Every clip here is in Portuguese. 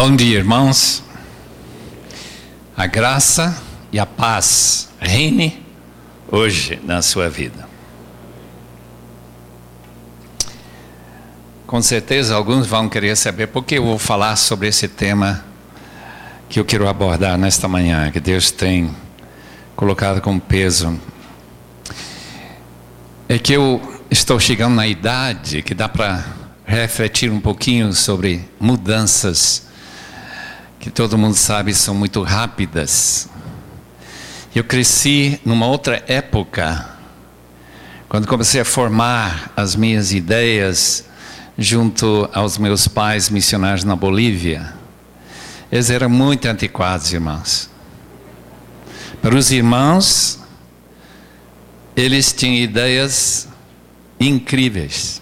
Bom dia, irmãos. A graça e a paz reine hoje na sua vida. Com certeza alguns vão querer saber por que eu vou falar sobre esse tema que eu quero abordar nesta manhã, que Deus tem colocado com peso. É que eu estou chegando na idade que dá para refletir um pouquinho sobre mudanças que todo mundo sabe são muito rápidas. Eu cresci numa outra época, quando comecei a formar as minhas ideias junto aos meus pais missionários na Bolívia. Eles eram muito antiquados, irmãos. Para os irmãos, eles tinham ideias incríveis.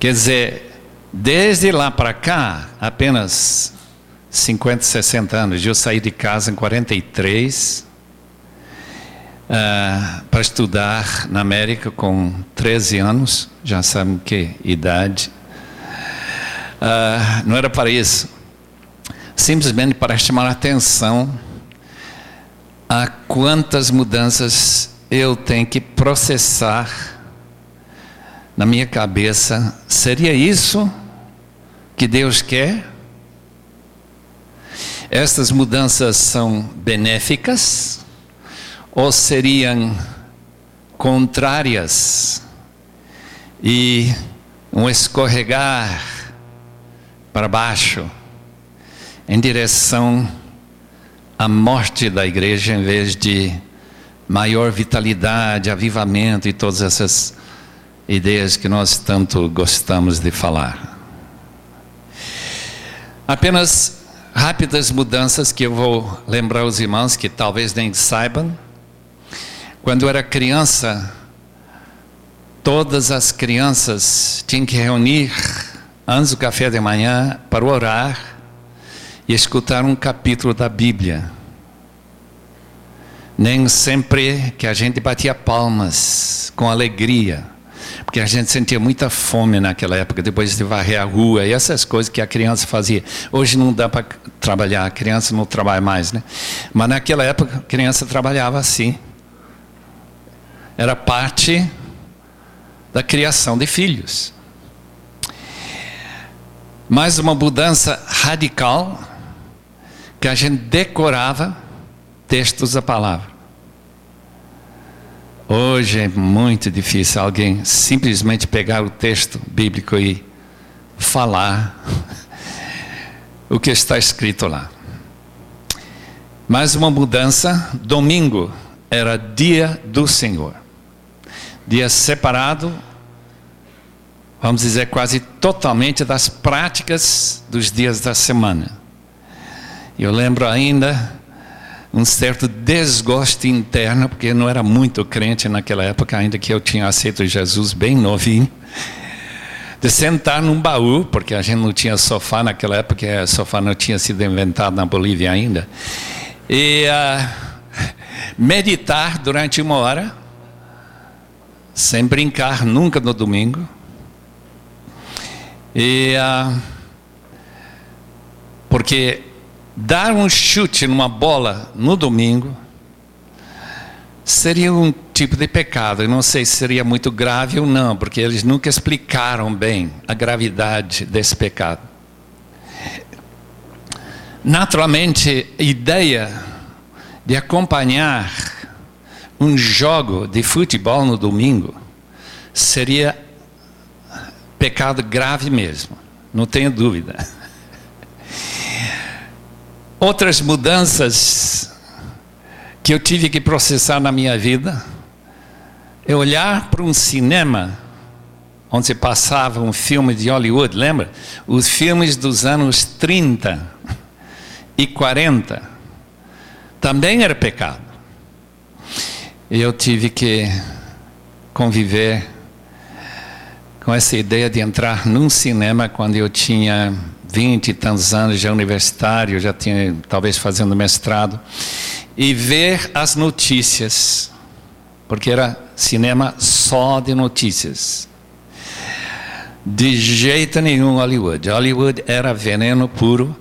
Quer dizer, Desde lá para cá, apenas 50, 60 anos. Eu saí de casa em 43 uh, para estudar na América com 13 anos. Já sabem que idade. Uh, não era para isso. Simplesmente para chamar a atenção a quantas mudanças eu tenho que processar na minha cabeça. Seria isso? Que Deus quer. Estas mudanças são benéficas ou seriam contrárias e um escorregar para baixo em direção à morte da igreja em vez de maior vitalidade, avivamento e todas essas ideias que nós tanto gostamos de falar. Apenas rápidas mudanças que eu vou lembrar os irmãos que talvez nem saibam. Quando eu era criança, todas as crianças tinham que reunir antes do café de manhã para orar e escutar um capítulo da Bíblia. Nem sempre que a gente batia palmas com alegria porque a gente sentia muita fome naquela época, depois de varrer a rua e essas coisas que a criança fazia. Hoje não dá para trabalhar, a criança não trabalha mais, né? Mas naquela época a criança trabalhava assim. Era parte da criação de filhos. Mais uma mudança radical que a gente decorava textos da palavra. Hoje é muito difícil alguém simplesmente pegar o texto bíblico e falar o que está escrito lá. Mais uma mudança: domingo era dia do Senhor, dia separado, vamos dizer, quase totalmente das práticas dos dias da semana. Eu lembro ainda um certo desgosto interno, porque não era muito crente naquela época, ainda que eu tinha aceito Jesus bem novinho, de sentar num baú, porque a gente não tinha sofá naquela época, sofá não tinha sido inventado na Bolívia ainda, e uh, meditar durante uma hora, sem brincar nunca no domingo, e uh, porque dar um chute numa bola no domingo seria um tipo de pecado. Eu não sei se seria muito grave ou não, porque eles nunca explicaram bem a gravidade desse pecado. Naturalmente, a ideia de acompanhar um jogo de futebol no domingo seria pecado grave mesmo, não tenho dúvida. Outras mudanças que eu tive que processar na minha vida é olhar para um cinema onde se passava um filme de Hollywood, lembra? Os filmes dos anos 30 e 40 também era pecado. E eu tive que conviver com essa ideia de entrar num cinema quando eu tinha 20 e tantos anos, já universitário, já tinha talvez fazendo mestrado, e ver as notícias, porque era cinema só de notícias. De jeito nenhum Hollywood. Hollywood era veneno puro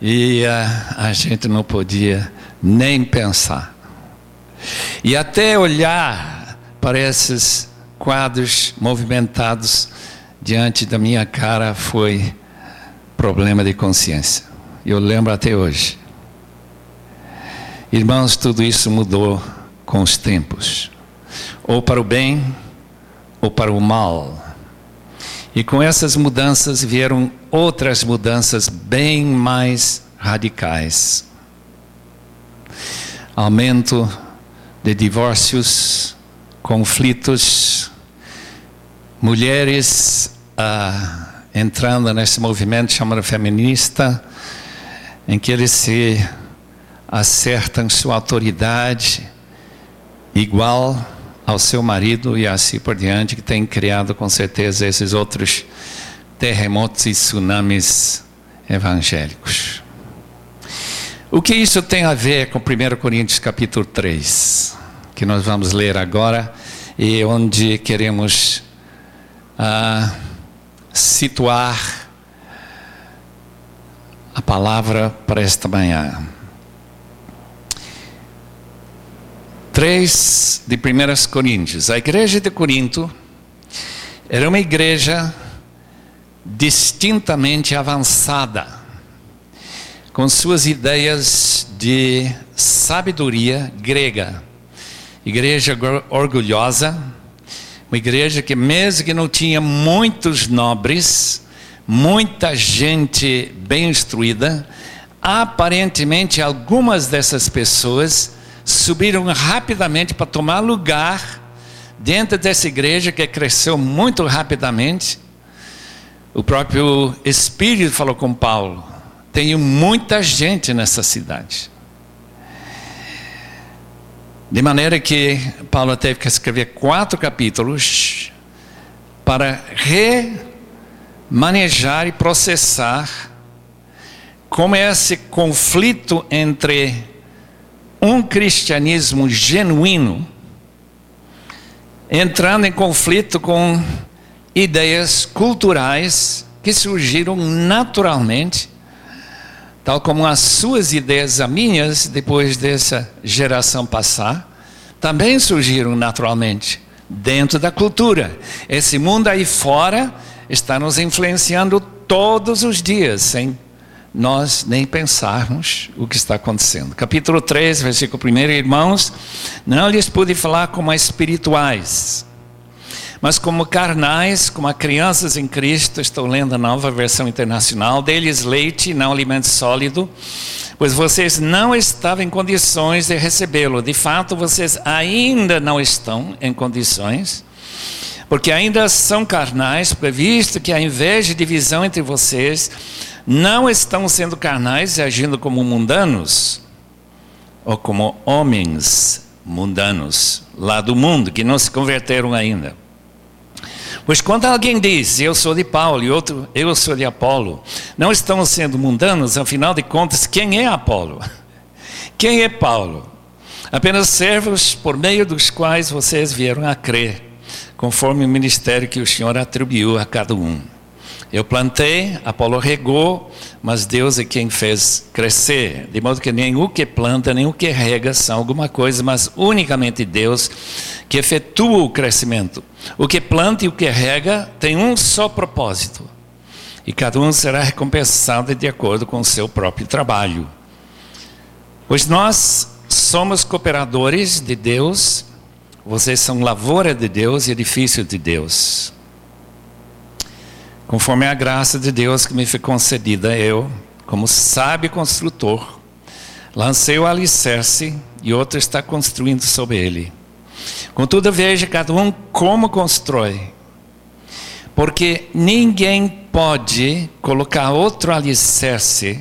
e uh, a gente não podia nem pensar. E até olhar para esses quadros movimentados diante da minha cara foi problema de consciência. Eu lembro até hoje. Irmãos, tudo isso mudou com os tempos, ou para o bem, ou para o mal. E com essas mudanças vieram outras mudanças bem mais radicais. Aumento de divórcios, conflitos, mulheres ah, entrando nesse movimento chamado feminista, em que eles se acertam sua autoridade igual ao seu marido e assim por diante, que tem criado com certeza esses outros terremotos e tsunamis evangélicos. O que isso tem a ver com 1 Coríntios capítulo 3, que nós vamos ler agora e onde queremos ah, situar a palavra para esta manhã. 3 de 1 Coríntios. A igreja de Corinto era uma igreja distintamente avançada, com suas ideias de sabedoria grega. Igreja orgulhosa, uma igreja que, mesmo que não tinha muitos nobres, muita gente bem instruída, aparentemente algumas dessas pessoas subiram rapidamente para tomar lugar dentro dessa igreja que cresceu muito rapidamente. O próprio Espírito falou com Paulo: tenho muita gente nessa cidade. De maneira que Paulo teve que escrever quatro capítulos para remanejar e processar como esse conflito entre um cristianismo genuíno, entrando em conflito com ideias culturais que surgiram naturalmente, tal como as suas ideias, as minhas, depois dessa geração passar, também surgiram naturalmente dentro da cultura. Esse mundo aí fora está nos influenciando todos os dias, sem nós nem pensarmos o que está acontecendo. Capítulo 3, versículo 1, irmãos, não lhes pude falar como espirituais, mas como carnais, como crianças em Cristo, estou lendo a nova versão internacional, deles leite, não alimento sólido, pois vocês não estavam em condições de recebê-lo. De fato, vocês ainda não estão em condições, porque ainda são carnais, previsto que a inveja e divisão entre vocês não estão sendo carnais e agindo como mundanos, ou como homens mundanos lá do mundo, que não se converteram ainda. Pois quando alguém diz, eu sou de Paulo, e outro, eu sou de Apolo, não estão sendo mundanos, afinal de contas, quem é Apolo? Quem é Paulo? Apenas servos por meio dos quais vocês vieram a crer, conforme o ministério que o Senhor atribuiu a cada um. Eu plantei, Apolo regou, mas Deus é quem fez crescer. De modo que nem o que planta, nem o que rega são alguma coisa, mas unicamente Deus que efetua o crescimento. O que planta e o que rega tem um só propósito. E cada um será recompensado de acordo com o seu próprio trabalho. Pois nós somos cooperadores de Deus, vocês são lavoura de Deus e edifício de Deus. Conforme a graça de Deus que me foi concedida, eu, como sábio construtor, lancei o alicerce e outro está construindo sobre ele. Contudo, veja cada um como constrói. Porque ninguém pode colocar outro alicerce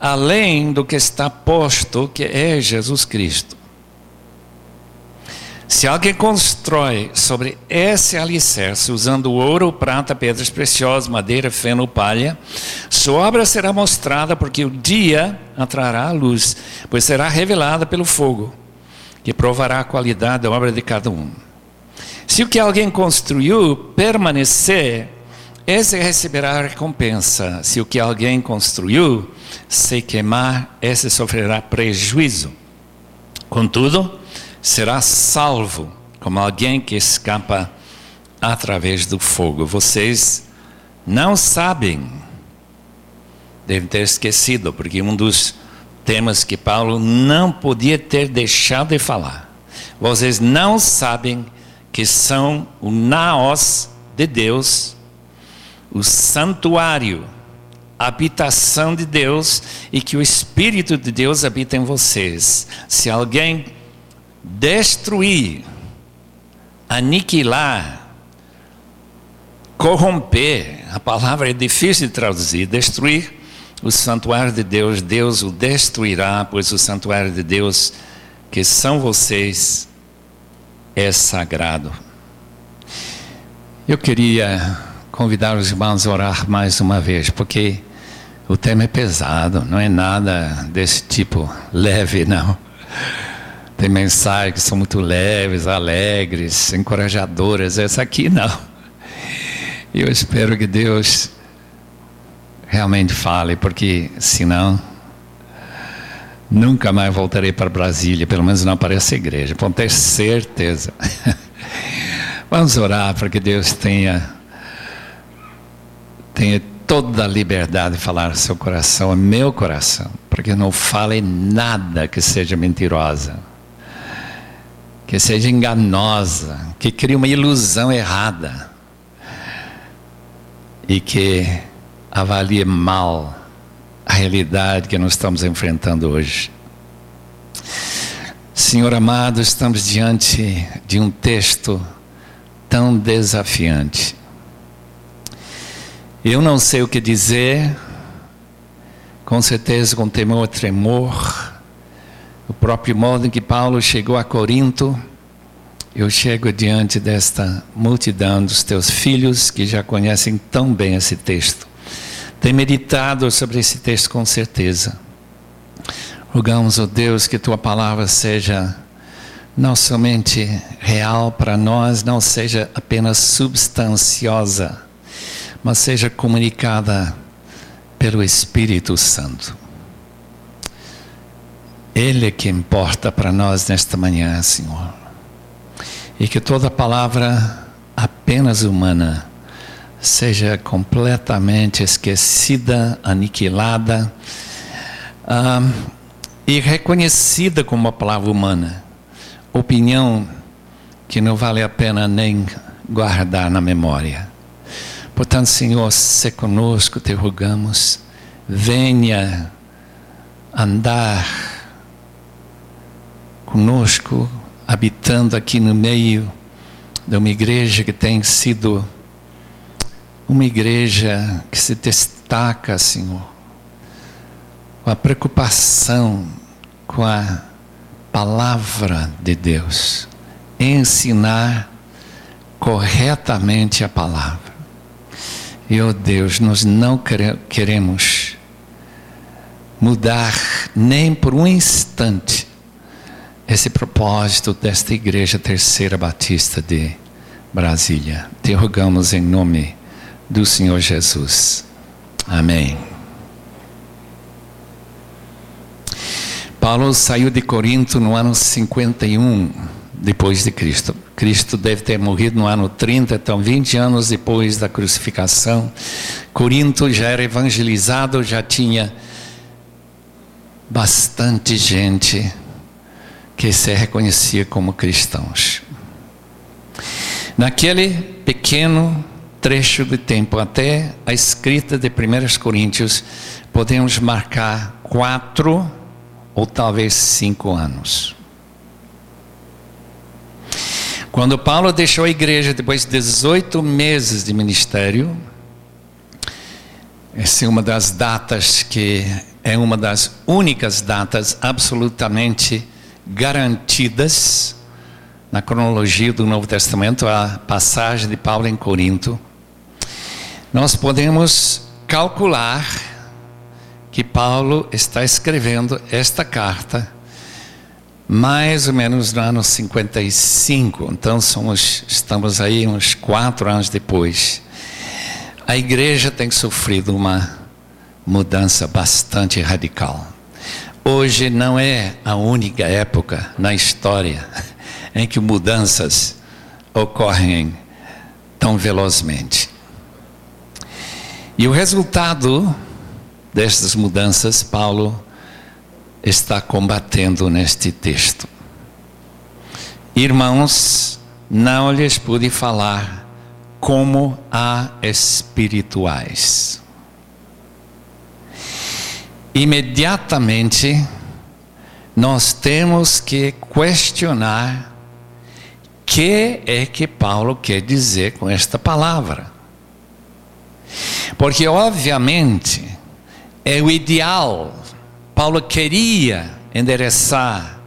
além do que está posto, que é Jesus Cristo. Se alguém constrói sobre esse alicerce, usando ouro, prata, pedras preciosas, madeira, feno, palha, sua obra será mostrada porque o dia atrará a luz, pois será revelada pelo fogo, que provará a qualidade da obra de cada um. Se o que alguém construiu permanecer, esse receberá recompensa. Se o que alguém construiu se queimar, esse sofrerá prejuízo. Contudo, será salvo, como alguém que escapa através do fogo. Vocês não sabem, devem ter esquecido, porque um dos temas que Paulo não podia ter deixado de falar. Vocês não sabem que são o naos de Deus, o santuário, a habitação de Deus e que o Espírito de Deus habita em vocês. Se alguém destruir, aniquilar, corromper, a palavra é difícil de traduzir, destruir o santuário de Deus, Deus o destruirá, pois o santuário de Deus, que são vocês, é sagrado. Eu queria convidar os irmãos a orar mais uma vez, porque o tema é pesado, não é nada desse tipo leve, não. Tem mensagens que são muito leves, alegres, encorajadoras. Essa aqui não. E eu espero que Deus realmente fale, porque senão nunca mais voltarei para Brasília, pelo menos não para essa igreja, pode ter certeza. Vamos orar para que Deus tenha, tenha toda a liberdade de falar seu coração, é meu coração, para que não fale nada que seja mentirosa que seja enganosa, que crie uma ilusão errada e que avalie mal a realidade que nós estamos enfrentando hoje. Senhor amado, estamos diante de um texto tão desafiante. Eu não sei o que dizer, com certeza com temor tremor, o próprio modo em que Paulo chegou a Corinto, eu chego diante desta multidão dos teus filhos que já conhecem tão bem esse texto. Tem meditado sobre esse texto com certeza. Rogamos, ó oh Deus, que tua palavra seja não somente real para nós, não seja apenas substanciosa, mas seja comunicada pelo Espírito Santo. Ele é que importa para nós nesta manhã, Senhor. E que toda palavra apenas humana seja completamente esquecida, aniquilada ah, e reconhecida como uma palavra humana. Opinião que não vale a pena nem guardar na memória. Portanto, Senhor, se conosco, te rogamos, venha andar conosco, habitando aqui no meio de uma igreja que tem sido uma igreja que se destaca, Senhor, com a preocupação com a palavra de Deus, ensinar corretamente a palavra. E, oh Deus, nós não queremos mudar nem por um instante esse propósito desta Igreja Terceira Batista de Brasília. Te rogamos em nome do Senhor Jesus. Amém. Paulo saiu de Corinto no ano 51 depois de Cristo. Cristo deve ter morrido no ano 30, então 20 anos depois da crucificação. Corinto já era evangelizado, já tinha bastante gente que se reconhecia como cristãos. Naquele pequeno trecho de tempo até a escrita de 1 Coríntios, podemos marcar quatro ou talvez cinco anos. Quando Paulo deixou a igreja depois de 18 meses de ministério, essa é uma das datas que é uma das únicas datas absolutamente garantidas na cronologia do Novo Testamento, a passagem de Paulo em Corinto, nós podemos calcular que Paulo está escrevendo esta carta mais ou menos no ano 55. Então somos, estamos aí uns quatro anos depois. a igreja tem sofrido uma mudança bastante radical. Hoje não é a única época na história em que mudanças ocorrem tão velozmente. E o resultado destas mudanças, Paulo está combatendo neste texto. Irmãos, não lhes pude falar como a espirituais. Imediatamente, nós temos que questionar o que é que Paulo quer dizer com esta palavra. Porque, obviamente, é o ideal. Paulo queria endereçar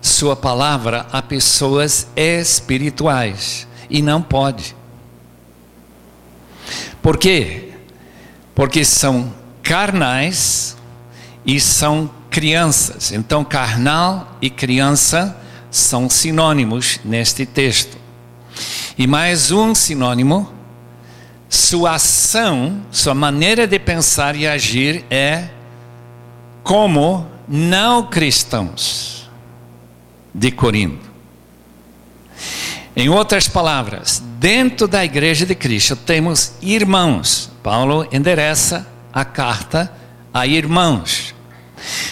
sua palavra a pessoas espirituais e não pode. Por quê? Porque são carnais e são crianças. Então, carnal e criança são sinônimos neste texto. E mais um sinônimo sua ação, sua maneira de pensar e agir é como não cristãos de Corinto. Em outras palavras, dentro da igreja de Cristo temos irmãos. Paulo endereça a carta a irmãos.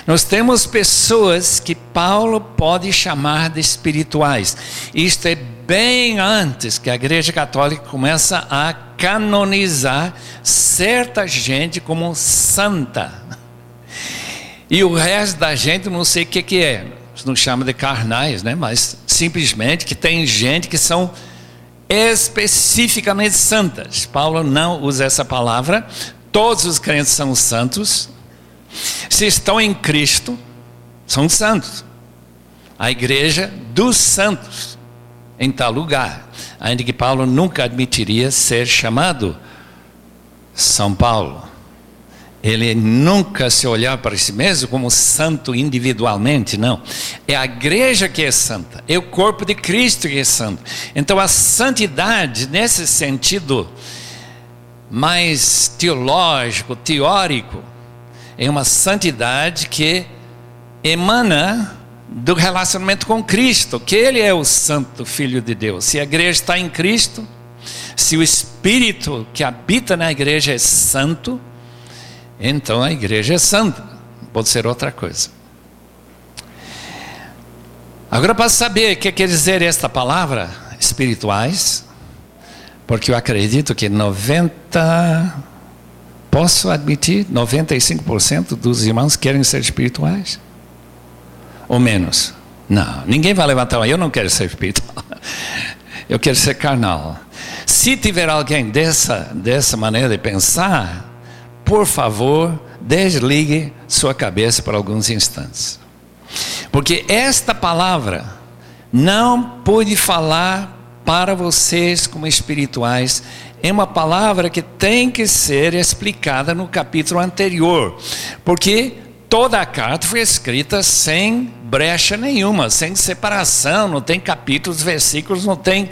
Nós temos pessoas que Paulo pode chamar de espirituais. Isto é bem antes que a Igreja Católica começa a canonizar certa gente como santa. E o resto da gente não sei o que, que é. Não chama de carnais, né? Mas simplesmente que tem gente que são especificamente santas. Paulo não usa essa palavra. Todos os crentes são santos. Se estão em Cristo, são santos. A igreja dos santos em tal lugar, ainda que Paulo nunca admitiria ser chamado São Paulo. Ele nunca se olhar para si mesmo como santo individualmente, não. É a igreja que é santa, é o corpo de Cristo que é santo. Então a santidade, nesse sentido mais teológico, teórico, é uma santidade que emana do relacionamento com Cristo, que Ele é o Santo Filho de Deus. Se a igreja está em Cristo, se o Espírito que habita na igreja é santo, então a igreja é santa, pode ser outra coisa. Agora, para saber o que quer dizer esta palavra, espirituais, porque eu acredito que 90, posso admitir, 95% dos irmãos querem ser espirituais ou menos? Não, ninguém vai levantar Eu não quero ser espiritual. Eu quero ser carnal. Se tiver alguém dessa, dessa maneira de pensar, por favor, desligue sua cabeça por alguns instantes. Porque esta palavra não pude falar para vocês como espirituais. É uma palavra que tem que ser explicada no capítulo anterior. Porque toda a carta foi escrita sem brecha nenhuma, sem separação, não tem capítulos, versículos, não tem,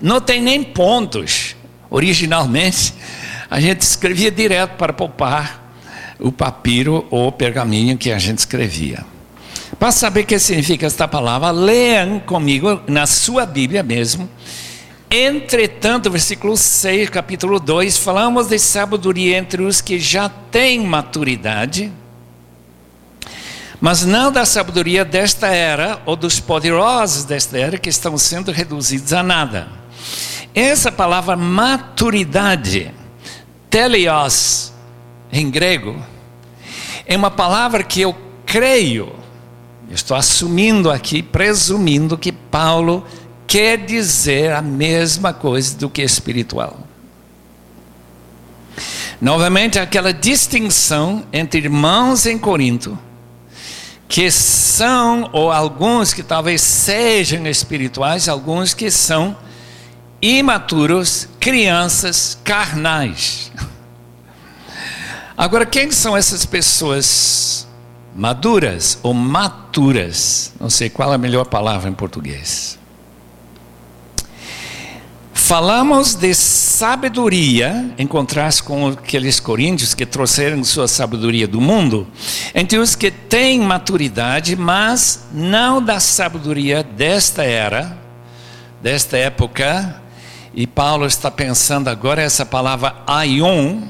não tem nem pontos. Originalmente, a gente escrevia direto para poupar o papiro ou pergaminho que a gente escrevia. Para saber o que significa esta palavra, leiam comigo na sua Bíblia mesmo. Entretanto, versículo 6, capítulo 2, falamos de sabedoria entre os que já têm maturidade mas não da sabedoria desta era ou dos poderosos desta era que estão sendo reduzidos a nada. Essa palavra maturidade, teleos, em grego, é uma palavra que eu creio, estou assumindo aqui, presumindo que Paulo quer dizer a mesma coisa do que espiritual. Novamente, aquela distinção entre irmãos em Corinto que são, ou alguns que talvez sejam espirituais, alguns que são imaturos, crianças carnais. Agora, quem são essas pessoas maduras ou maturas? Não sei qual é a melhor palavra em português. Falamos de sabedoria, em contraste com aqueles coríntios que trouxeram sua sabedoria do mundo, entre os que têm maturidade, mas não da sabedoria desta era, desta época. E Paulo está pensando agora essa palavra aion,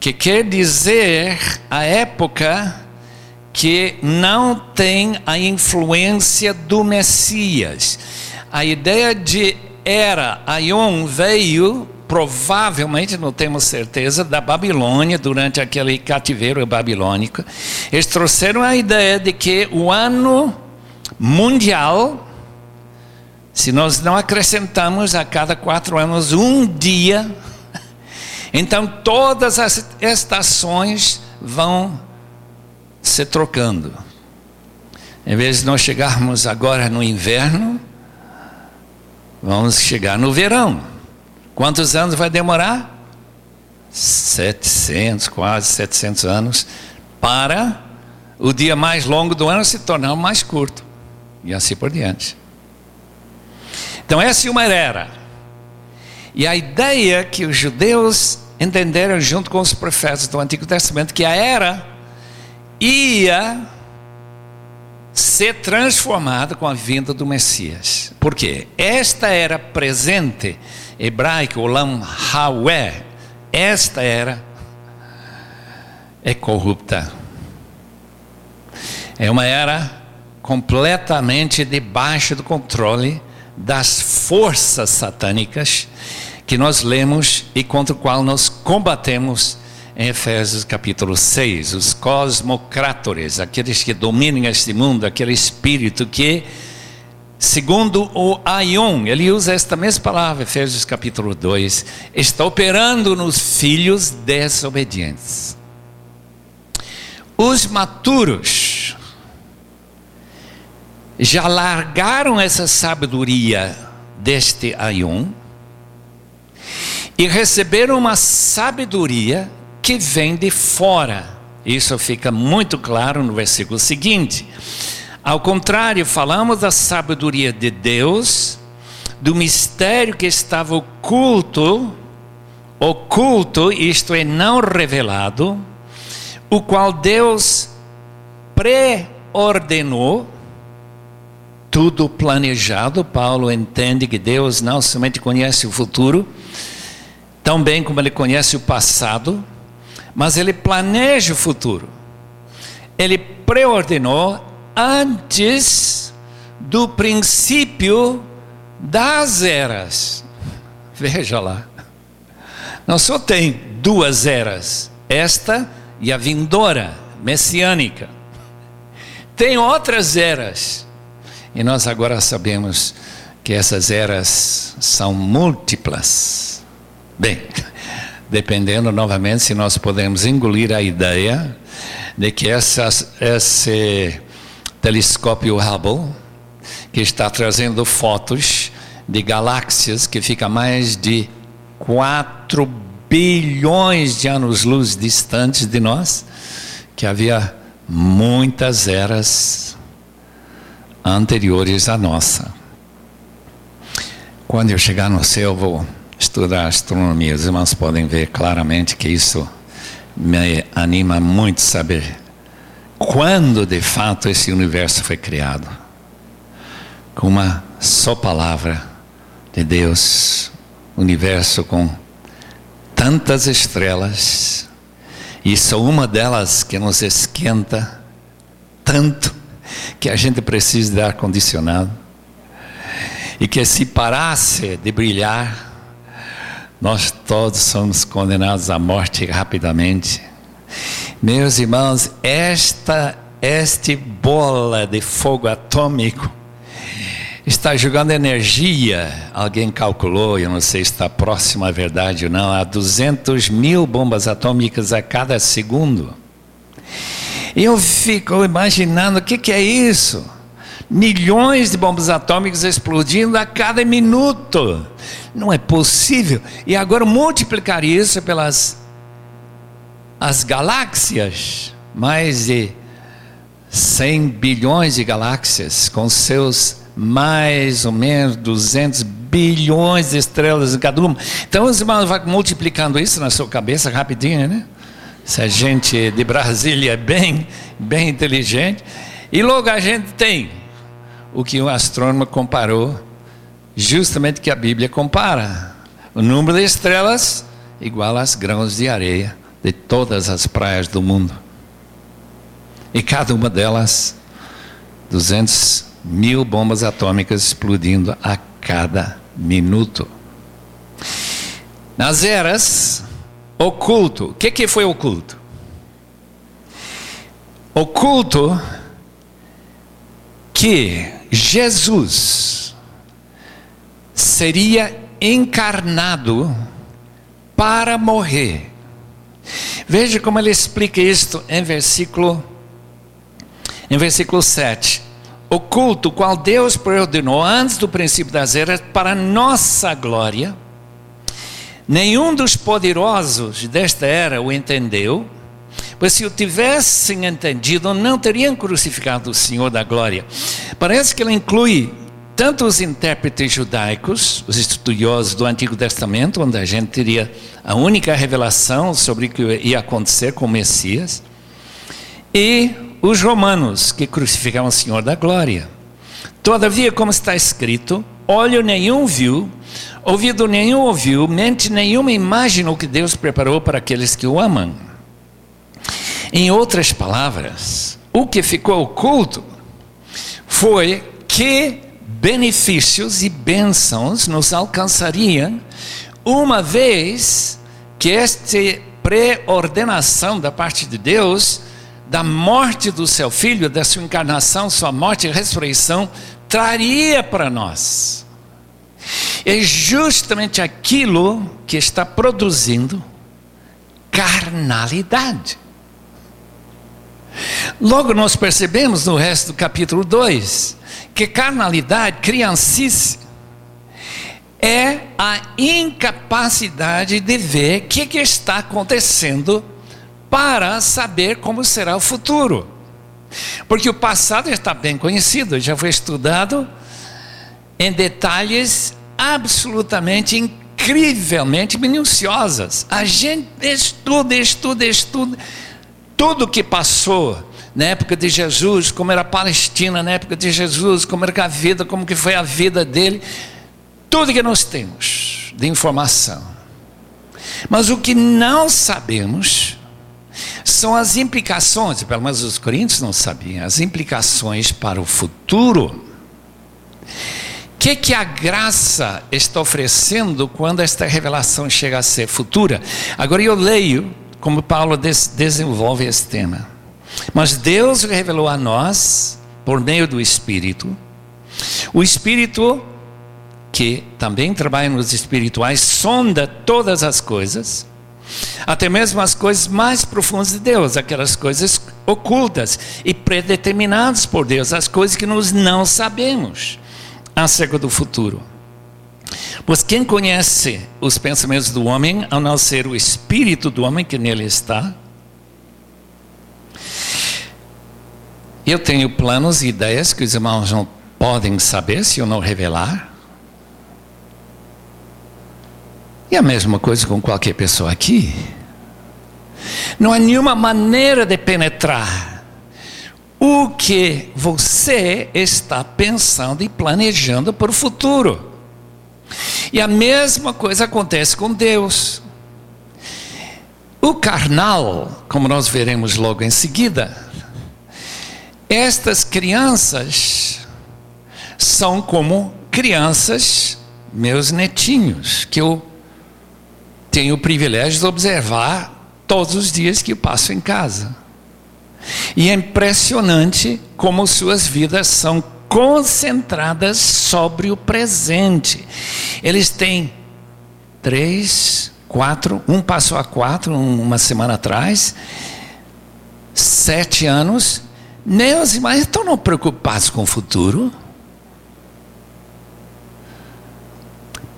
que quer dizer a época que não tem a influência do Messias. A ideia de era, Aion veio provavelmente, não temos certeza, da Babilônia durante aquele cativeiro babilônico. Eles trouxeram a ideia de que o ano mundial, se nós não acrescentamos a cada quatro anos um dia, então todas as estações vão se trocando. Em vez de nós chegarmos agora no inverno, Vamos chegar no verão. Quantos anos vai demorar? 700, quase 700 anos, para o dia mais longo do ano se tornar mais curto. E assim por diante. Então, essa é uma era. E a ideia que os judeus entenderam junto com os profetas do Antigo Testamento que a era ia ser transformado com a vinda do Messias. Por quê? Esta era presente, hebraico, Olam Hawé, esta era é corrupta. É uma era completamente debaixo do controle das forças satânicas que nós lemos e contra o qual nós combatemos em Efésios capítulo 6, os cosmocrátores, aqueles que dominam este mundo, aquele espírito que, segundo o Aion, ele usa esta mesma palavra, Efésios capítulo 2, está operando nos filhos desobedientes. Os maturos já largaram essa sabedoria deste Aion e receberam uma sabedoria que vem de fora. Isso fica muito claro no versículo seguinte. Ao contrário, falamos da sabedoria de Deus, do mistério que estava oculto, oculto, isto é, não revelado, o qual Deus preordenou, tudo planejado. Paulo entende que Deus não somente conhece o futuro, tão bem como ele conhece o passado, mas ele planeja o futuro. Ele preordenou antes do princípio das eras. Veja lá. Não só tem duas eras, esta e a vindoura messiânica. Tem outras eras. E nós agora sabemos que essas eras são múltiplas. Bem, dependendo novamente se nós podemos engolir a ideia de que esse telescópio Hubble, que está trazendo fotos de galáxias que ficam mais de 4 bilhões de anos-luz distantes de nós, que havia muitas eras anteriores à nossa. Quando eu chegar no céu, vou estudar astronomia, os irmãos podem ver claramente que isso me anima muito saber quando de fato esse universo foi criado. Com uma só palavra de Deus, universo com tantas estrelas, e só uma delas que nos esquenta tanto que a gente precisa de ar condicionado, e que se parasse de brilhar, nós todos somos condenados à morte rapidamente. Meus irmãos, esta este bola de fogo atômico está jogando energia. Alguém calculou, eu não sei se está próximo à verdade ou não, a 200 mil bombas atômicas a cada segundo. E eu fico imaginando o que, que é isso? Milhões de bombas atômicas explodindo a cada minuto. Não é possível. E agora multiplicar isso pelas as galáxias, mais de 100 bilhões de galáxias, com seus mais ou menos 200 bilhões de estrelas em cada uma. Então os irmãos vão multiplicando isso na sua cabeça rapidinho, né? Se a gente de Brasília é bem, bem inteligente. E logo a gente tem o que o astrônomo comparou, justamente que a Bíblia compara. O número de estrelas igual às grãos de areia de todas as praias do mundo. E cada uma delas, 200 mil bombas atômicas explodindo a cada minuto. Nas eras, oculto. O que, que foi oculto? Oculto que Jesus seria encarnado para morrer. Veja como ele explica isto em versículo em versículo 7. O culto qual Deus preordenou antes do princípio das eras para nossa glória. Nenhum dos poderosos desta era o entendeu, pois se o tivessem entendido, não teriam crucificado o Senhor da glória. Parece que ele inclui tanto os intérpretes judaicos, os estudiosos do Antigo Testamento, onde a gente teria a única revelação sobre o que ia acontecer com o Messias, e os romanos que crucificaram o Senhor da glória. Todavia, como está escrito, olho nenhum viu, ouvido nenhum ouviu, mente nenhuma imaginou que Deus preparou para aqueles que o amam. Em outras palavras, o que ficou oculto foi que benefícios e bênçãos nos alcançariam uma vez que esta pré-ordenação da parte de Deus da morte do seu filho, da sua encarnação, sua morte e ressurreição, traria para nós. É justamente aquilo que está produzindo carnalidade. Logo nós percebemos no resto do capítulo 2 que carnalidade, criancice, é a incapacidade de ver o que, que está acontecendo para saber como será o futuro. Porque o passado está bem conhecido, já foi estudado em detalhes absolutamente incrivelmente minuciosas. A gente estuda, estuda, estuda tudo que passou na época de Jesus, como era a Palestina na época de Jesus, como era a vida, como que foi a vida dele, tudo que nós temos de informação. Mas o que não sabemos são as implicações, pelo menos os coríntios não sabiam, as implicações para o futuro. O que, que a graça está oferecendo quando esta revelação chega a ser futura? Agora eu leio como Paulo des desenvolve esse tema. Mas Deus revelou a nós, por meio do Espírito, o Espírito que também trabalha nos espirituais, sonda todas as coisas, até mesmo as coisas mais profundas de Deus, aquelas coisas ocultas e predeterminadas por Deus, as coisas que nós não sabemos acerca do futuro. Pois quem conhece os pensamentos do homem, a não ser o espírito do homem que nele está? Eu tenho planos e ideias que os irmãos não podem saber se eu não revelar. E a mesma coisa com qualquer pessoa aqui. Não há nenhuma maneira de penetrar o que você está pensando e planejando para o futuro. E a mesma coisa acontece com Deus. O carnal, como nós veremos logo em seguida, estas crianças são como crianças, meus netinhos, que eu tenho o privilégio de observar todos os dias que passo em casa. E é impressionante como suas vidas são concentradas sobre o presente. Eles têm três, quatro, um passou a quatro, uma semana atrás, sete anos. Meus irmãos estão preocupados com o futuro.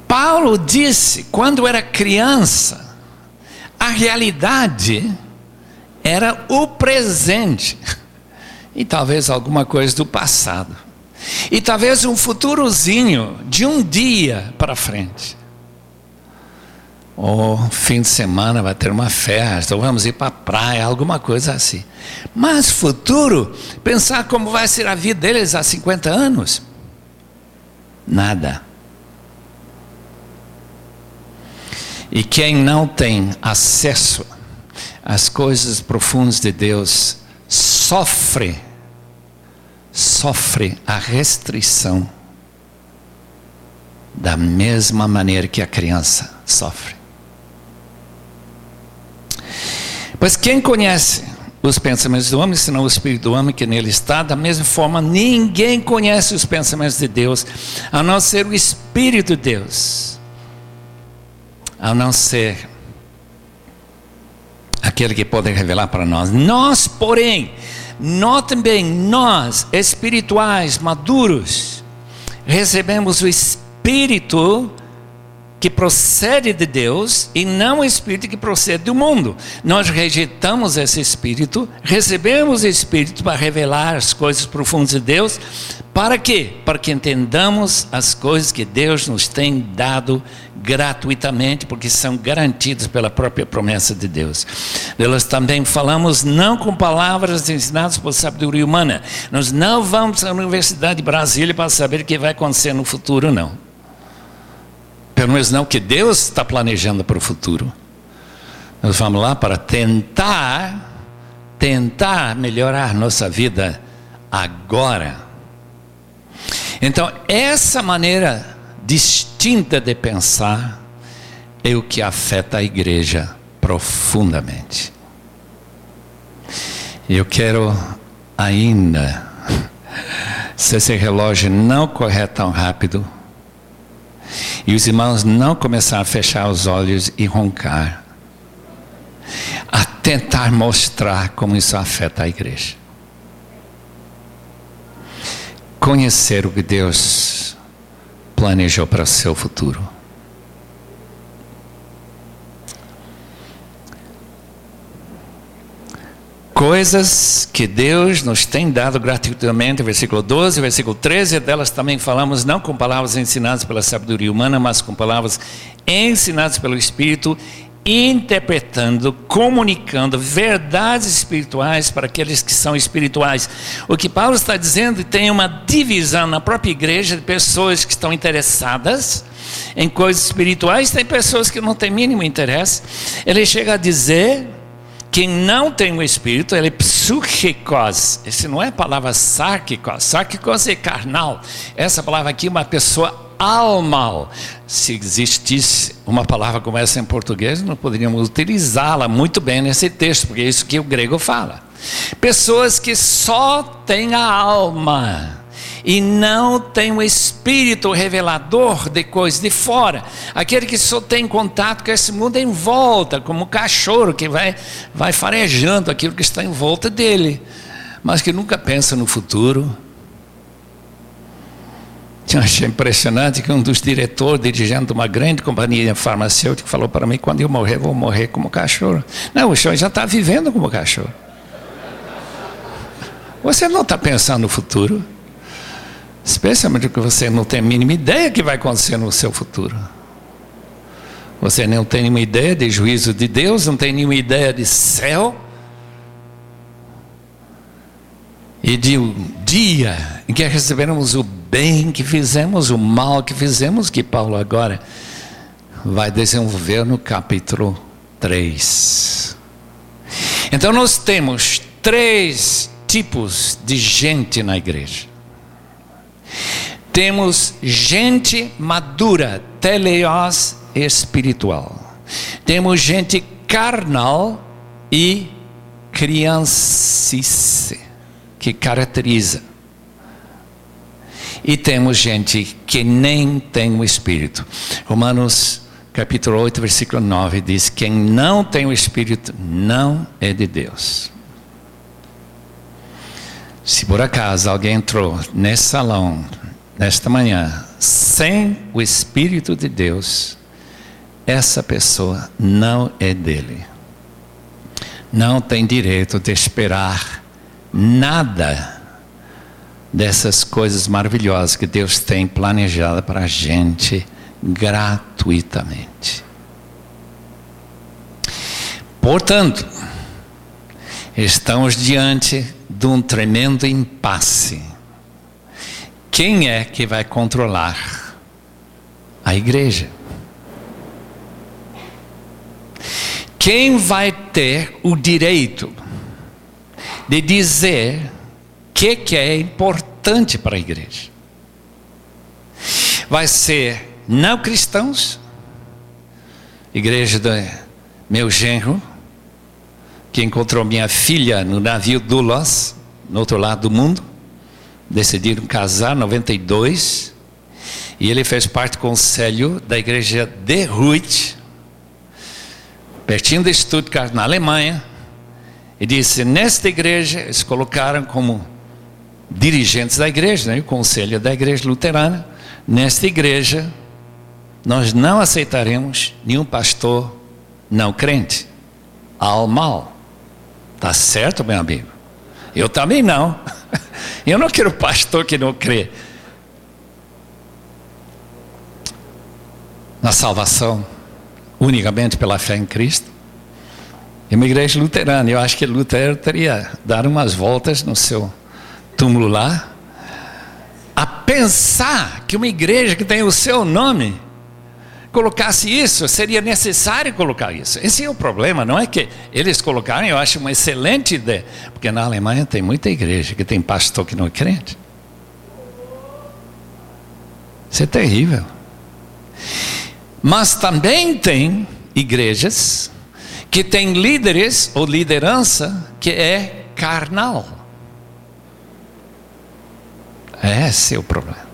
Paulo disse, quando era criança, a realidade era o presente e talvez alguma coisa do passado. E talvez um futurozinho de um dia para frente. Ou fim de semana vai ter uma festa, ou vamos ir para a praia, alguma coisa assim. Mas futuro, pensar como vai ser a vida deles há 50 anos? Nada. E quem não tem acesso às coisas profundas de Deus sofre, sofre a restrição da mesma maneira que a criança sofre. Pois quem conhece os pensamentos do homem, senão o Espírito do homem que nele está, da mesma forma, ninguém conhece os pensamentos de Deus, a não ser o Espírito de Deus, a não ser aquele que pode revelar para nós. Nós, porém, notem bem, nós, espirituais, maduros, recebemos o Espírito que procede de Deus e não o espírito que procede do mundo. Nós rejeitamos esse espírito, recebemos o espírito para revelar as coisas profundas de Deus. Para quê? Para que entendamos as coisas que Deus nos tem dado gratuitamente, porque são garantidas pela própria promessa de Deus. Delas também falamos não com palavras ensinadas por sabedoria humana. Nós não vamos à Universidade de Brasília para saber o que vai acontecer no futuro, não. Menos não que Deus está planejando para o futuro. Nós vamos lá para tentar, tentar melhorar nossa vida agora. Então, essa maneira distinta de pensar é o que afeta a igreja profundamente. Eu quero ainda, se esse relógio não correr tão rápido, e os irmãos não começaram a fechar os olhos e roncar, a tentar mostrar como isso afeta a igreja. Conhecer o que Deus planejou para o seu futuro. Coisas que Deus nos tem dado gratuitamente, versículo 12, versículo 13, delas também falamos não com palavras ensinadas pela sabedoria humana, mas com palavras ensinadas pelo Espírito, interpretando, comunicando verdades espirituais para aqueles que são espirituais. O que Paulo está dizendo tem uma divisão na própria igreja de pessoas que estão interessadas em coisas espirituais, tem pessoas que não têm mínimo interesse. Ele chega a dizer quem não tem o Espírito, ele é psuchikos. Esse não é a palavra sarkikos. Sarkikos é carnal. Essa palavra aqui é uma pessoa almal. Se existisse uma palavra como essa em português, nós poderíamos utilizá-la muito bem nesse texto, porque é isso que o grego fala. Pessoas que só têm a alma e não tem o espírito revelador de coisas de fora. Aquele que só tem contato com esse mundo em volta, como um cachorro que vai, vai farejando aquilo que está em volta dele, mas que nunca pensa no futuro. Eu achei impressionante que um dos diretores, dirigente de uma grande companhia farmacêutica, falou para mim: quando eu morrer, vou morrer como cachorro. Não, o senhor já está vivendo como cachorro. Você não está pensando no futuro. Especialmente porque você não tem a mínima ideia que vai acontecer no seu futuro. Você não tem nenhuma ideia de juízo de Deus, não tem nenhuma ideia de céu. E de um dia em que receberemos o bem que fizemos, o mal que fizemos, que Paulo agora vai desenvolver no capítulo 3. Então nós temos três tipos de gente na igreja. Temos gente madura, teleios espiritual. Temos gente carnal e criancice, que caracteriza. E temos gente que nem tem o Espírito. Romanos capítulo 8, versículo 9 diz: Quem não tem o Espírito não é de Deus. Se por acaso alguém entrou nesse salão, nesta manhã, sem o Espírito de Deus, essa pessoa não é dele. Não tem direito de esperar nada dessas coisas maravilhosas que Deus tem planejado para a gente gratuitamente. Portanto, estamos diante de um tremendo impasse. Quem é que vai controlar a igreja? Quem vai ter o direito de dizer o que, que é importante para a igreja? Vai ser não cristãos, igreja do meu genro, que encontrou minha filha no navio Dulos, no outro lado do mundo, decidiram casar em 92, e ele fez parte do conselho da igreja de Ruth, pertinho de Stuttgart, na Alemanha, e disse: nesta igreja, eles colocaram como dirigentes da igreja, né, o conselho da igreja luterana, nesta igreja, nós não aceitaremos nenhum pastor não crente, ao mal. Tá certo, meu amigo? Eu também não. Eu não quero pastor que não crê na salvação unicamente pela fé em Cristo. É uma igreja luterana. Eu acho que Lutero teria dado umas voltas no seu túmulo lá, a pensar que uma igreja que tem o seu nome colocasse isso, seria necessário colocar isso. Esse é o problema, não é que eles colocaram, eu acho uma excelente ideia, porque na Alemanha tem muita igreja que tem pastor que não é crente. Isso é terrível. Mas também tem igrejas que têm líderes ou liderança que é carnal. Esse é o problema.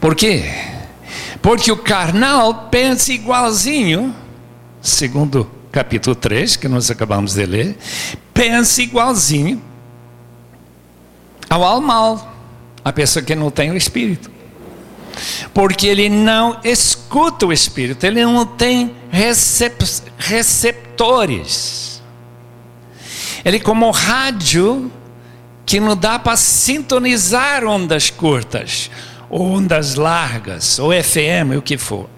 Por quê? Porque o carnal pensa igualzinho, segundo capítulo 3, que nós acabamos de ler, pensa igualzinho ao almal, a pessoa que não tem o espírito porque ele não escuta o Espírito, ele não tem recep receptores. Ele, como rádio, que não dá para sintonizar ondas curtas, ondas largas, ou FM, o que for.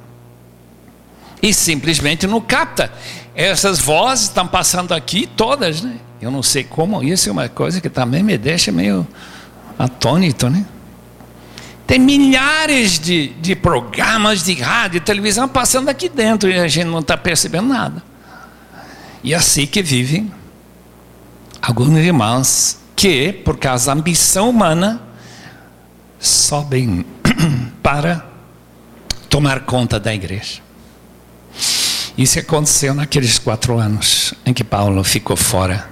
E simplesmente não capta. Essas vozes estão passando aqui todas, né? Eu não sei como, isso é uma coisa que também me deixa meio atônito, né? Tem milhares de, de programas de rádio e televisão passando aqui dentro e a gente não está percebendo nada. E assim que vivem alguns irmãos que, por causa da ambição humana, sobem para tomar conta da igreja. Isso aconteceu naqueles quatro anos em que Paulo ficou fora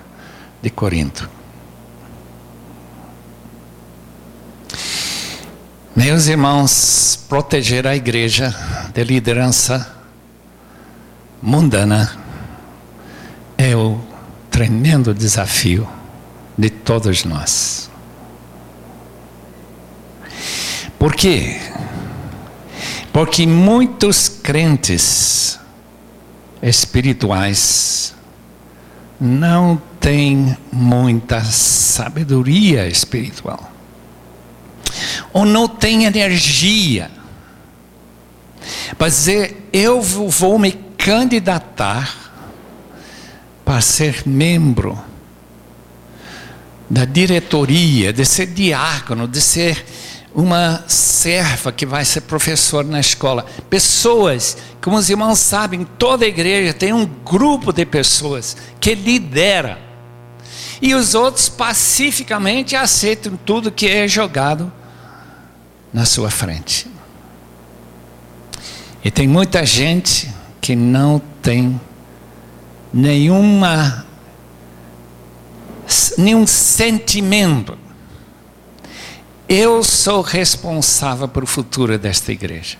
de Corinto. Meus irmãos, proteger a igreja de liderança mundana é o tremendo desafio de todos nós. Por quê? Porque muitos crentes espirituais não têm muita sabedoria espiritual ou não tem energia para dizer: eu vou me candidatar para ser membro da diretoria, de ser diácono, de ser uma serva que vai ser professor na escola. Pessoas, como os irmãos sabem, toda a igreja tem um grupo de pessoas que lidera. E os outros pacificamente aceitam tudo que é jogado na sua frente. E tem muita gente que não tem nenhuma nenhum sentimento. Eu sou responsável pelo futuro desta igreja.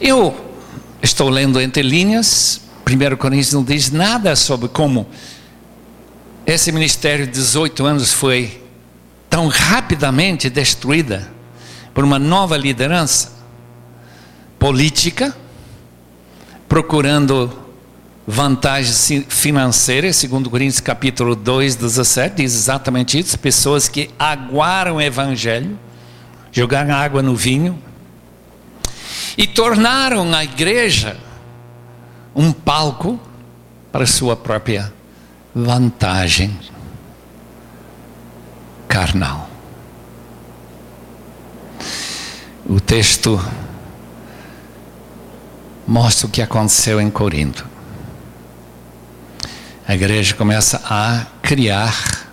Eu estou lendo entre linhas, 1 Coríntios não diz nada sobre como esse ministério de 18 anos foi tão rapidamente destruída por uma nova liderança política, procurando vantagem financeira, segundo Coríntios capítulo 2, 17, diz exatamente isso, pessoas que aguaram o evangelho, jogaram água no vinho, e tornaram a igreja um palco para sua própria vantagem carnal. O texto mostra o que aconteceu em Corinto. A igreja começa a criar,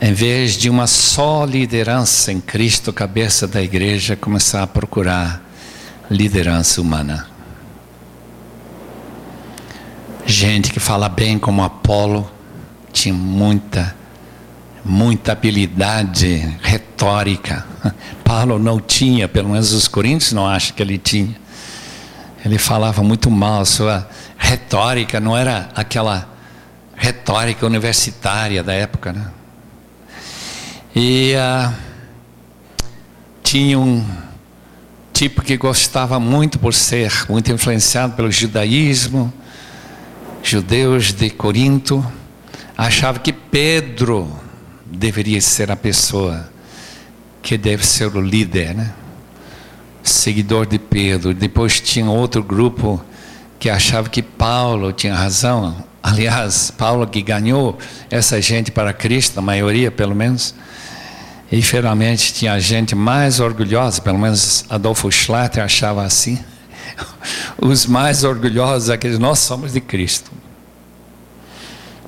em vez de uma só liderança em Cristo, cabeça da igreja, começar a procurar liderança humana. Gente que fala bem como Apolo, tinha muita, muita habilidade retórica. Paulo não tinha, pelo menos os coríntios não acham que ele tinha. Ele falava muito mal, sua retórica não era aquela retórica universitária da época, né? E uh, tinha um tipo que gostava muito por ser muito influenciado pelo judaísmo, judeus de Corinto, achava que Pedro deveria ser a pessoa que deve ser o líder, né? Seguidor de Pedro. Depois tinha outro grupo que achava que Paulo tinha razão. Aliás, Paulo que ganhou essa gente para Cristo, a maioria pelo menos. E finalmente tinha gente mais orgulhosa, pelo menos Adolfo Schlatter achava assim. Os mais orgulhosos, aqueles nós somos de Cristo.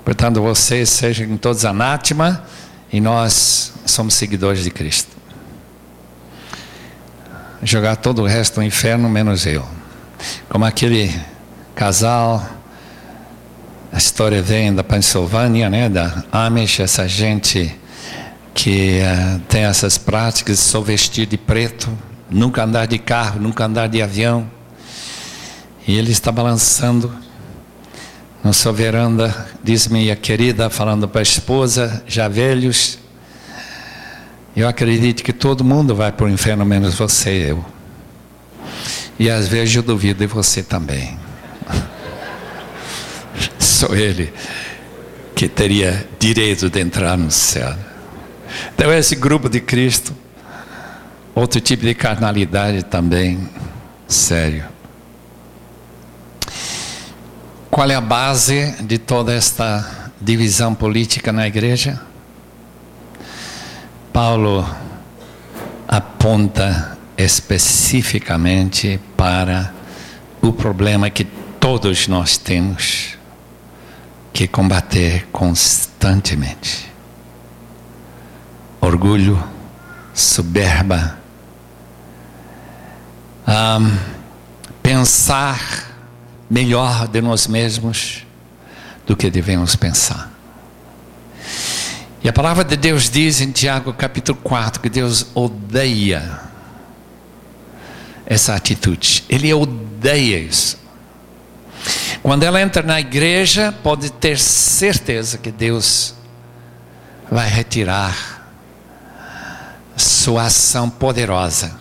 Portanto, vocês sejam todos anátema e nós somos seguidores de Cristo. Jogar todo o resto no inferno, menos eu. Como aquele casal, a história vem da Pensilvânia, né, da Amish, essa gente que uh, tem essas práticas, só vestir de preto, nunca andar de carro, nunca andar de avião. E ele está balançando na sua veranda, diz minha querida, falando para a esposa, já velhos. Eu acredito que todo mundo vai para o inferno, menos você e eu. E às vezes eu duvido de você também. Sou ele que teria direito de entrar no céu. Então, esse grupo de Cristo, outro tipo de carnalidade também, sério. Qual é a base de toda esta divisão política na igreja? Paulo aponta especificamente para o problema que todos nós temos que combater constantemente orgulho, soberba, um, pensar melhor de nós mesmos do que devemos pensar. E a palavra de Deus diz em Tiago capítulo 4 que Deus odeia essa atitude. Ele odeia isso. Quando ela entra na igreja, pode ter certeza que Deus vai retirar sua ação poderosa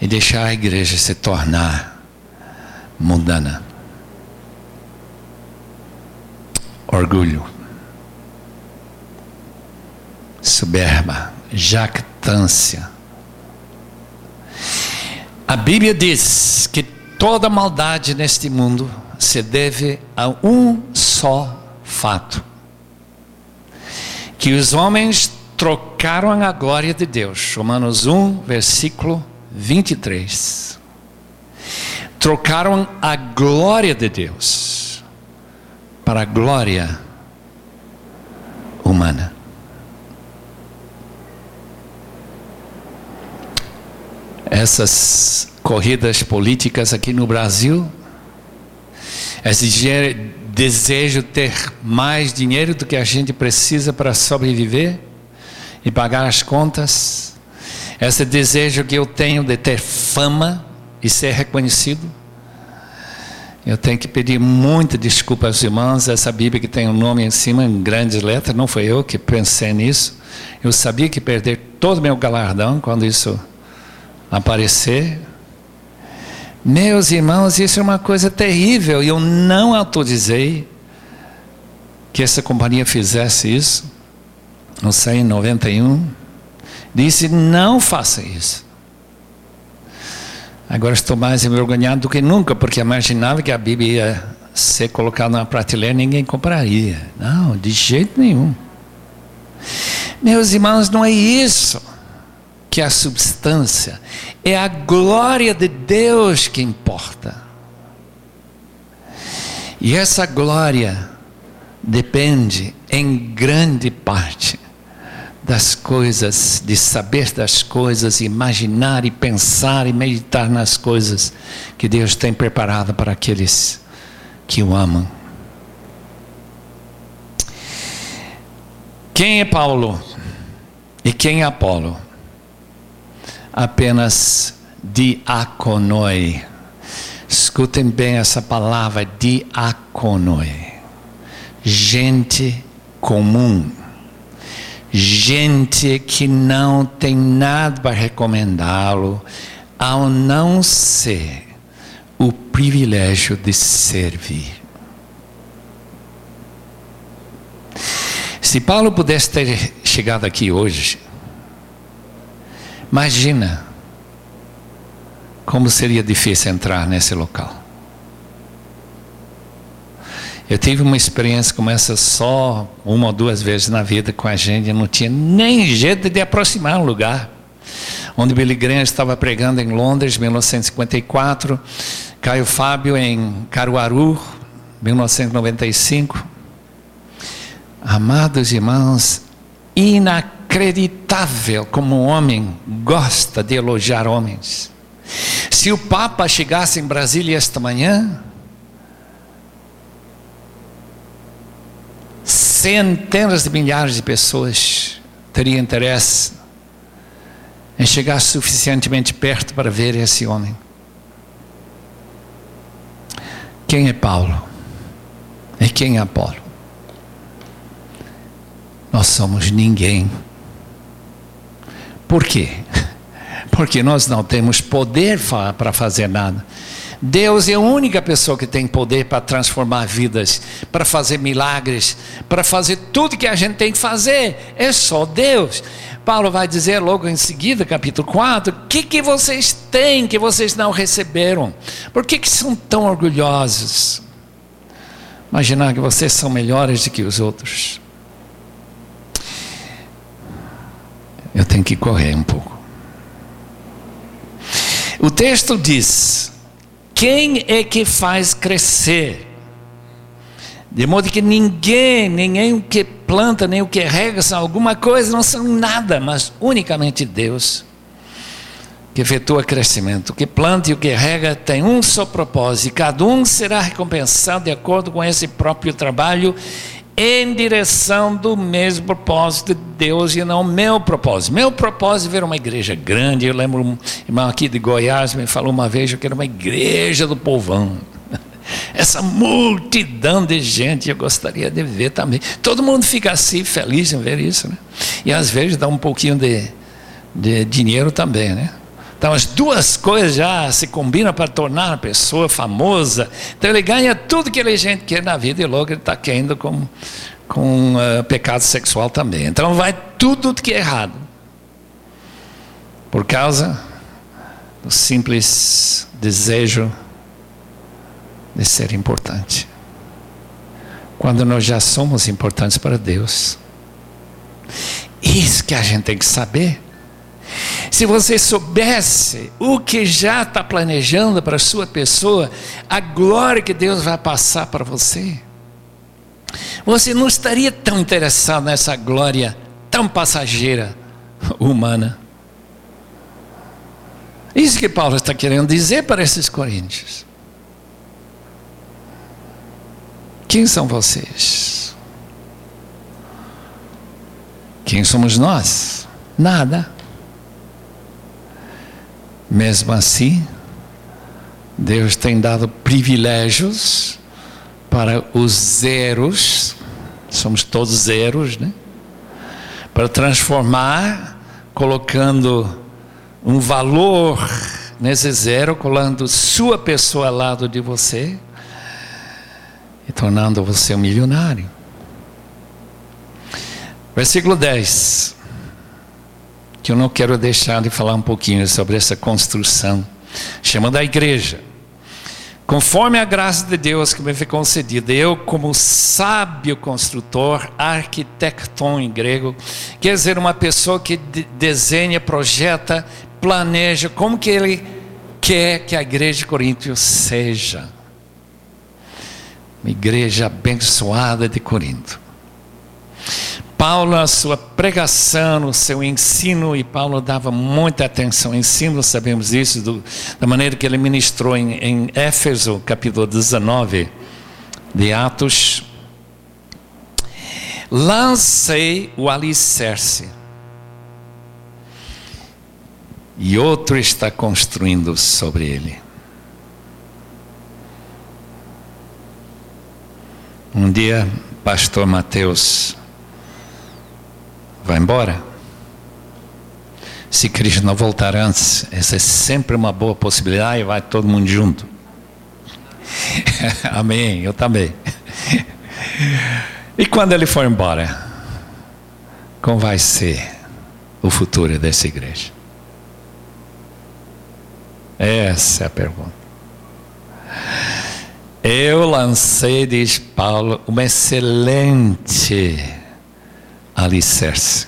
e deixar a igreja se tornar mundana. Orgulho, soberba, jactância. A Bíblia diz que toda maldade neste mundo se deve a um só fato: que os homens trocaram a glória de Deus. Romanos 1, versículo 23. Trocaram a glória de Deus para a glória humana. Essas corridas políticas aqui no Brasil, esse desejo de ter mais dinheiro do que a gente precisa para sobreviver, e pagar as contas, esse desejo que eu tenho de ter fama e ser reconhecido. Eu tenho que pedir muita desculpa aos irmãos. Essa Bíblia que tem o um nome em cima em grandes letras, não foi eu que pensei nisso. Eu sabia que perder todo o meu galardão quando isso aparecer. Meus irmãos, isso é uma coisa terrível. Eu não autorizei que essa companhia fizesse isso. Não sei, em 91. Disse: não faça isso. Agora estou mais envergonhado do que nunca, porque imaginava que a Bíblia ia ser colocada na prateleira e ninguém compraria. Não, de jeito nenhum. Meus irmãos, não é isso que a substância, é a glória de Deus que importa. E essa glória depende em grande parte das coisas, de saber das coisas, imaginar e pensar e meditar nas coisas que Deus tem preparado para aqueles que o amam. Quem é Paulo e quem é Apolo? Apenas diaconoi. Escutem bem essa palavra, diaconoi. Gente comum. Gente que não tem nada para recomendá-lo, ao não ser o privilégio de servir. Se Paulo pudesse ter chegado aqui hoje, Imagina como seria difícil entrar nesse local. Eu tive uma experiência como essa só uma ou duas vezes na vida com a gente, eu não tinha nem jeito de aproximar um lugar. Onde Billy Graham estava pregando em Londres, 1954, Caio Fábio em Caruaru, 1995. Amados irmãos, inacreditável inacreditável como um homem gosta de elogiar homens. Se o Papa chegasse em Brasília esta manhã, centenas de milhares de pessoas teriam interesse em chegar suficientemente perto para ver esse homem. Quem é Paulo? E quem é Apolo? Nós somos ninguém por quê? Porque nós não temos poder para fazer nada. Deus é a única pessoa que tem poder para transformar vidas, para fazer milagres, para fazer tudo que a gente tem que fazer. É só Deus. Paulo vai dizer logo em seguida, capítulo 4, o que, que vocês têm que vocês não receberam? Por que, que são tão orgulhosos? Imaginar que vocês são melhores do que os outros. Eu tenho que correr um pouco. O texto diz: quem é que faz crescer? De modo que ninguém, nem o que planta, nem o que rega, são alguma coisa, não são nada, mas unicamente Deus que efetua crescimento. O que planta e o que rega tem um só propósito, e cada um será recompensado de acordo com esse próprio trabalho em direção do mesmo propósito de Deus e não meu propósito. Meu propósito é ver uma igreja grande. Eu lembro um irmão aqui de Goiás me falou uma vez que era uma igreja do povão. Essa multidão de gente eu gostaria de ver também. Todo mundo fica assim feliz em ver isso, né? E às vezes dá um pouquinho de, de dinheiro também, né? Então as duas coisas já se combinam para tornar a pessoa famosa. Então ele ganha tudo que ele gente quer na vida e logo ele está caindo com, com uh, pecado sexual também. Então vai tudo que é errado. Por causa do simples desejo de ser importante. Quando nós já somos importantes para Deus. Isso que a gente tem que saber. Se você soubesse o que já está planejando para a sua pessoa, a glória que Deus vai passar para você, você não estaria tão interessado nessa glória tão passageira, humana. Isso que Paulo está querendo dizer para esses coríntios. Quem são vocês? Quem somos nós? Nada. Mesmo assim, Deus tem dado privilégios para os zeros, somos todos zeros, né? Para transformar, colocando um valor nesse zero, colando sua pessoa ao lado de você e tornando você um milionário. Versículo 10. Que eu não quero deixar de falar um pouquinho sobre essa construção, chamando a igreja. Conforme a graça de Deus que me foi concedida, eu, como sábio construtor, arquitecton em grego, quer dizer, uma pessoa que de desenha, projeta, planeja como que ele quer que a igreja de Corinto seja. Uma igreja abençoada de Corinto. Paulo, na sua pregação, no seu ensino, e Paulo dava muita atenção ao ensino, sabemos isso, do, da maneira que ele ministrou em, em Éfeso, capítulo 19 de Atos. Lancei o alicerce, e outro está construindo sobre ele. Um dia, pastor Mateus vai embora. Se não voltar antes, essa é sempre uma boa possibilidade e vai todo mundo junto. Amém, eu também. e quando ele for embora, como vai ser o futuro dessa igreja? Essa é a pergunta. Eu lancei, diz Paulo, uma excelente alicerce.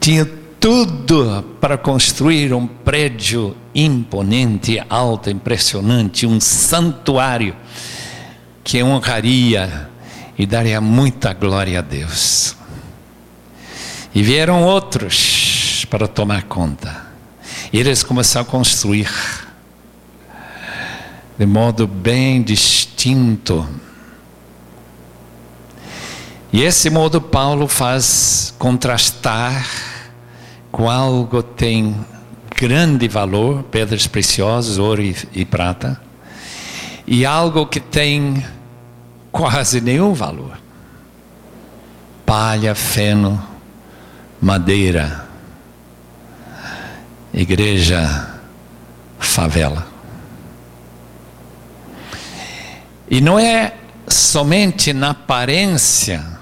Tinha tudo para construir um prédio imponente, alto, impressionante, um santuário que honraria e daria muita glória a Deus. E vieram outros para tomar conta. E eles começaram a construir de modo bem distinto e esse modo Paulo faz contrastar com algo que tem grande valor, pedras preciosas, ouro e, e prata, e algo que tem quase nenhum valor. Palha, feno, madeira, igreja, favela. E não é somente na aparência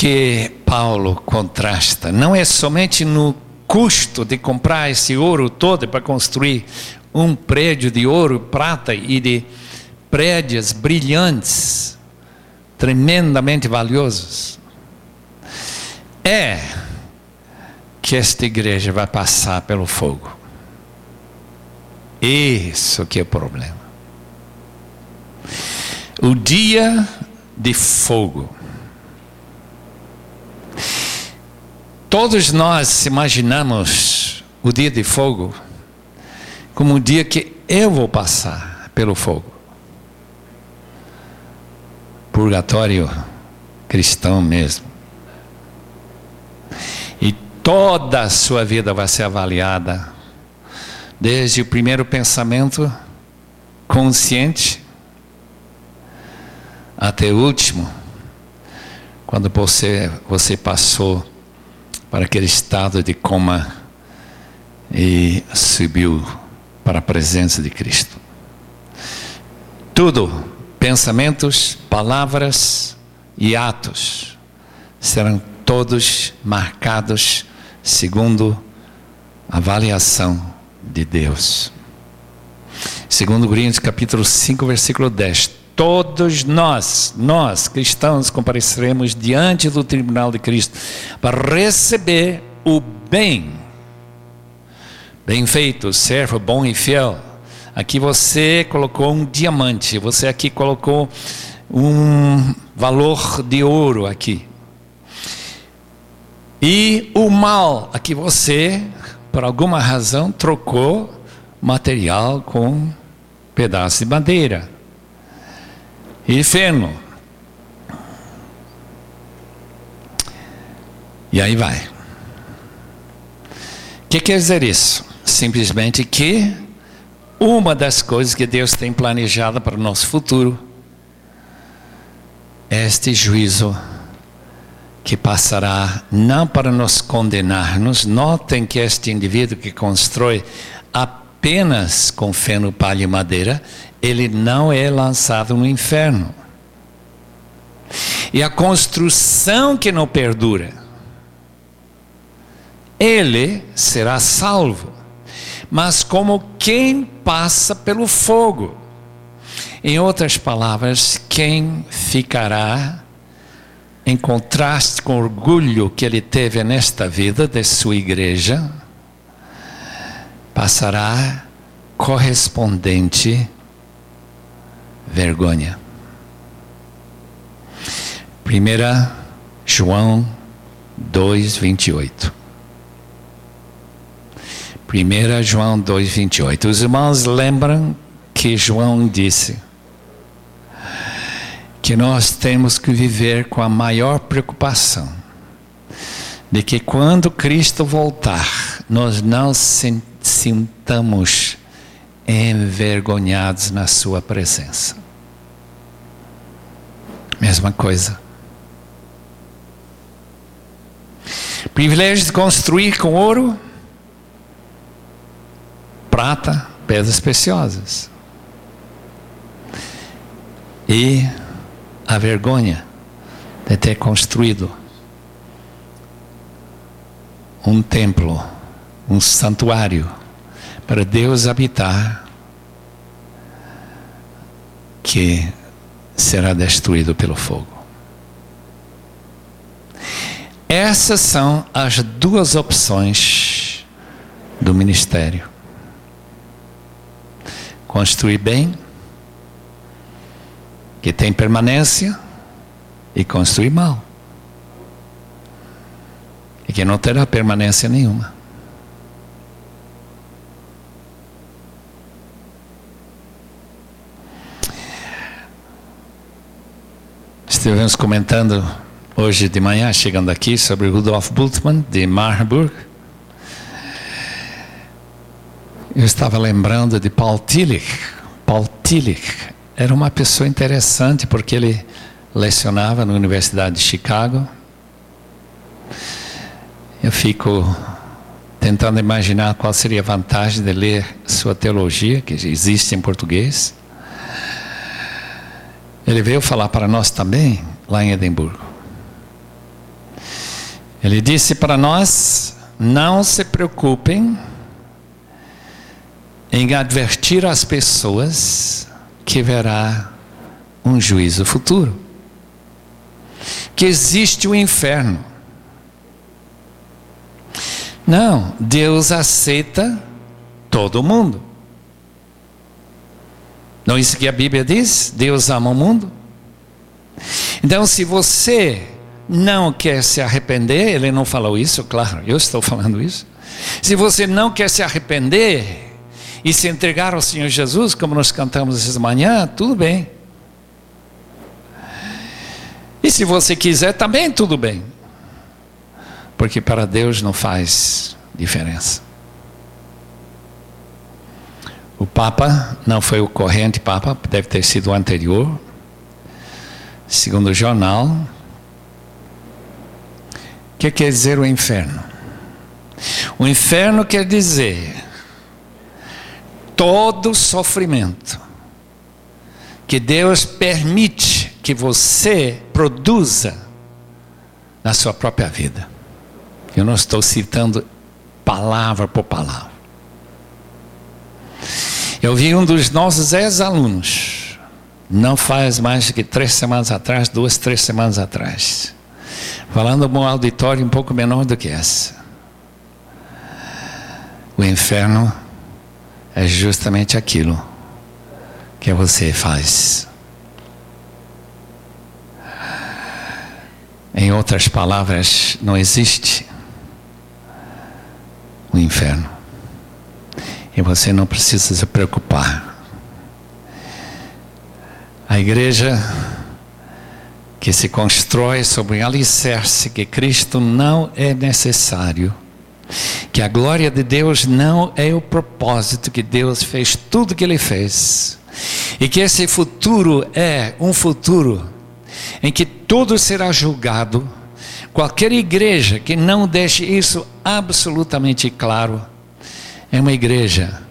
que Paulo contrasta. Não é somente no custo de comprar esse ouro todo para construir um prédio de ouro, prata e de prédios brilhantes, tremendamente valiosos. É que esta igreja vai passar pelo fogo. Isso que é o problema. O dia de fogo Todos nós imaginamos o dia de fogo como o dia que eu vou passar pelo fogo. Purgatório cristão mesmo. E toda a sua vida vai ser avaliada, desde o primeiro pensamento consciente até o último, quando você, você passou para aquele estado de coma e subiu para a presença de Cristo. Tudo, pensamentos, palavras e atos, serão todos marcados segundo a avaliação de Deus. Segundo Coríntios capítulo 5, versículo 10 todos nós, nós cristãos, compareceremos diante do tribunal de Cristo para receber o bem. Bem feito, servo bom e fiel. Aqui você colocou um diamante, você aqui colocou um valor de ouro aqui. E o mal, aqui você, por alguma razão, trocou material com pedaço de madeira e feno. E aí vai. O que quer dizer isso? Simplesmente que uma das coisas que Deus tem planejado para o nosso futuro é este juízo que passará não para nos condenar-nos. Notem que este indivíduo que constrói apenas com feno, palha e madeira, ele não é lançado no inferno. E a construção que não perdura, ele será salvo, mas como quem passa pelo fogo. Em outras palavras, quem ficará em contraste com o orgulho que ele teve nesta vida de sua igreja, passará correspondente vergonha. Primeira João 2, 28. 1 João 2, 28. Os irmãos lembram que João disse que nós temos que viver com a maior preocupação de que quando Cristo voltar, nós não sintamos envergonhados na Sua presença. Mesma coisa. Privilégio de construir com ouro prata, pedras preciosas. E a vergonha de ter construído um templo, um santuário para Deus habitar, que será destruído pelo fogo. Essas são as duas opções do ministério construir bem, que tem permanência, e construir mal, e que não terá permanência nenhuma. Estivemos comentando hoje de manhã, chegando aqui, sobre Rudolf Bultmann, de Marburg Eu estava lembrando de Paul Tillich. Paul Tillich era uma pessoa interessante porque ele lecionava na Universidade de Chicago. Eu fico tentando imaginar qual seria a vantagem de ler sua teologia, que existe em português. Ele veio falar para nós também, lá em Edimburgo. Ele disse para nós: não se preocupem em advertir as pessoas que verá um juízo futuro. Que existe o inferno. Não, Deus aceita todo mundo. Não é isso que a Bíblia diz? Deus ama o mundo. Então, se você não quer se arrepender, ele não falou isso, claro, eu estou falando isso. Se você não quer se arrepender, e se entregar ao Senhor Jesus, como nós cantamos essa manhã, tudo bem. E se você quiser, também tudo bem. Porque para Deus não faz diferença. O Papa não foi o corrente Papa, deve ter sido o anterior. Segundo o jornal. O que quer dizer o inferno? O inferno quer dizer todo sofrimento que Deus permite que você produza na sua própria vida. Eu não estou citando palavra por palavra. Eu vi um dos nossos ex-alunos, não faz mais que três semanas atrás, duas, três semanas atrás, falando em um auditório um pouco menor do que essa. O inferno é justamente aquilo que você faz. Em outras palavras, não existe o inferno. E você não precisa se preocupar. A igreja que se constrói sobre um alicerce que Cristo não é necessário que a glória de Deus não é o propósito que Deus fez tudo que ele fez. E que esse futuro é um futuro em que tudo será julgado, Qualquer igreja que não deixe isso absolutamente claro é uma igreja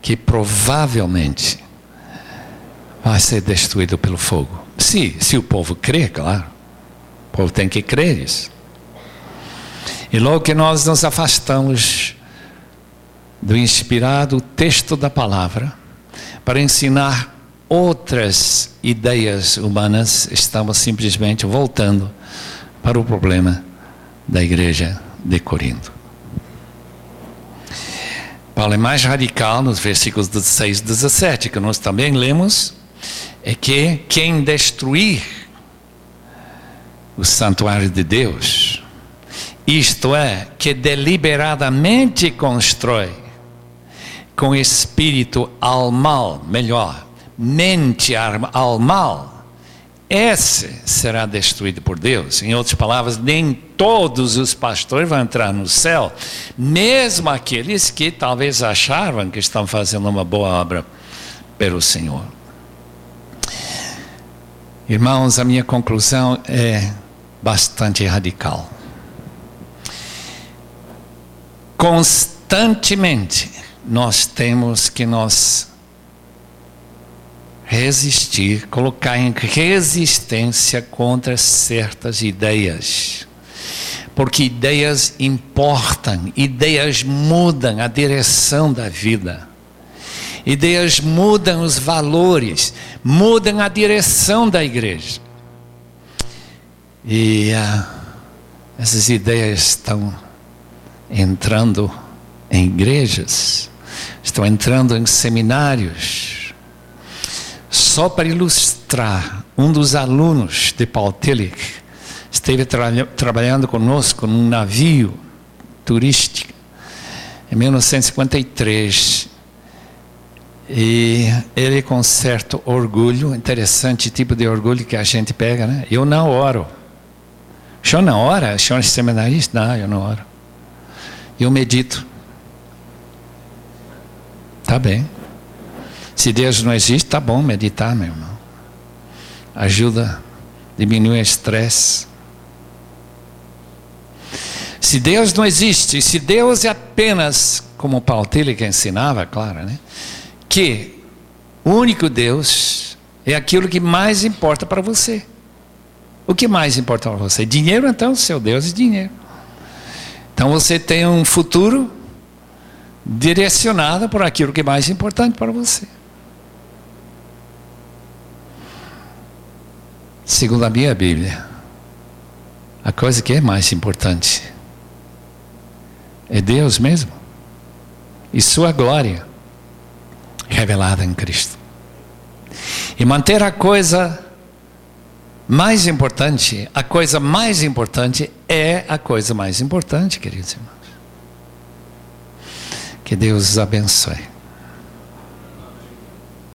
que provavelmente vai ser destruída pelo fogo. Se, se o povo crê, claro. O povo tem que crer isso. E logo que nós nos afastamos do inspirado texto da palavra para ensinar outras ideias humanas, estamos simplesmente voltando para o problema da igreja de Corinto. Paulo é mais radical nos versículos 16 e 17, que nós também lemos, é que quem destruir o santuário de Deus, isto é, que deliberadamente constrói com espírito ao mal, melhor, mente ao mal, esse será destruído por Deus. Em outras palavras, nem todos os pastores vão entrar no céu, mesmo aqueles que talvez achavam que estão fazendo uma boa obra pelo Senhor. Irmãos, a minha conclusão é bastante radical. Constantemente nós temos que nós resistir, colocar em resistência contra certas ideias. Porque ideias importam, ideias mudam a direção da vida. Ideias mudam os valores, mudam a direção da igreja. E uh, essas ideias estão entrando em igrejas, estão entrando em seminários. Só para ilustrar, um dos alunos de Paul Tillich esteve tra trabalhando conosco num navio turístico em 1953. E ele com certo orgulho, interessante tipo de orgulho que a gente pega, né? Eu não oro. O senhor não ora? O senhor é seminarista? Não, eu não oro. Eu medito. Tá bem. Se Deus não existe, tá bom meditar, meu irmão. Ajuda, diminui o estresse. Se Deus não existe, se Deus é apenas, como Paulo Tillich ensinava, claro, né? Que o único Deus é aquilo que mais importa para você. O que mais importa para você? Dinheiro, então, seu Deus é dinheiro. Então você tem um futuro direcionado por aquilo que é mais importante para você. Segundo a minha Bíblia, a coisa que é mais importante é Deus mesmo e Sua glória revelada em Cristo. E manter a coisa mais importante, a coisa mais importante é a coisa mais importante, queridos irmãos. Que Deus os abençoe.